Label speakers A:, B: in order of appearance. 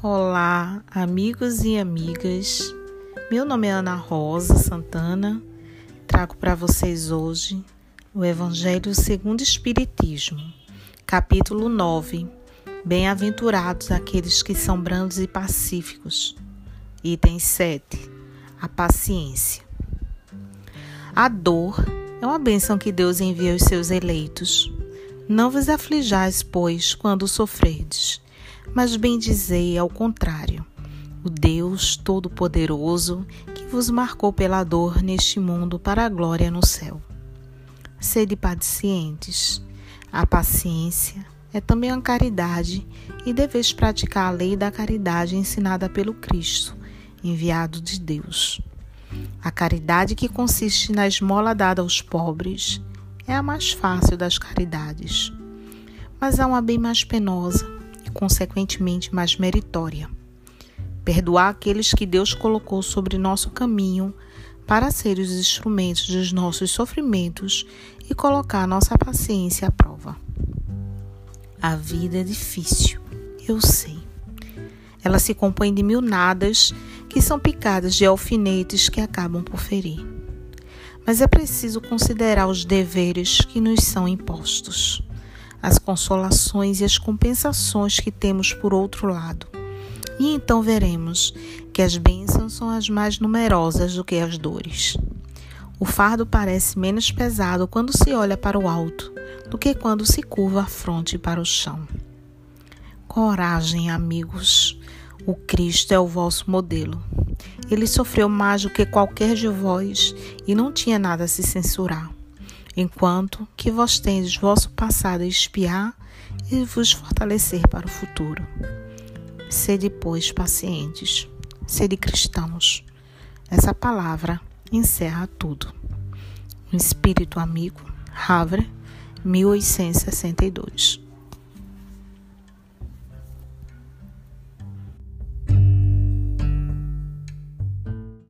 A: Olá, amigos e amigas. Meu nome é Ana Rosa Santana. Trago para vocês hoje o Evangelho segundo o Espiritismo, capítulo 9. Bem-aventurados aqueles que são brandos e pacíficos. Item 7. A paciência. A dor é uma bênção que Deus envia aos seus eleitos. Não vos aflijais, pois, quando sofredes mas bem dizei ao contrário. O Deus Todo-Poderoso que vos marcou pela dor neste mundo para a glória no céu. Sede pacientes. A paciência é também a caridade e deveis praticar a lei da caridade ensinada pelo Cristo, enviado de Deus. A caridade que consiste na esmola dada aos pobres é a mais fácil das caridades. Mas há uma bem mais penosa, consequentemente mais meritória. Perdoar aqueles que Deus colocou sobre nosso caminho para ser os instrumentos dos nossos sofrimentos e colocar nossa paciência à prova. A vida é difícil, eu sei. Ela se compõe de mil nadas que são picadas de alfinetes que acabam por ferir. Mas é preciso considerar os deveres que nos são impostos as consolações e as compensações que temos por outro lado. E então veremos que as bênçãos são as mais numerosas do que as dores. O fardo parece menos pesado quando se olha para o alto do que quando se curva a fronte para o chão. Coragem, amigos. O Cristo é o vosso modelo. Ele sofreu mais do que qualquer de vós e não tinha nada a se censurar enquanto que vós tendes vosso passado a espiar e vos fortalecer para o futuro. Sede, pois, pacientes, sede cristãos. Essa palavra encerra tudo. Um espírito amigo, Havre, 1862.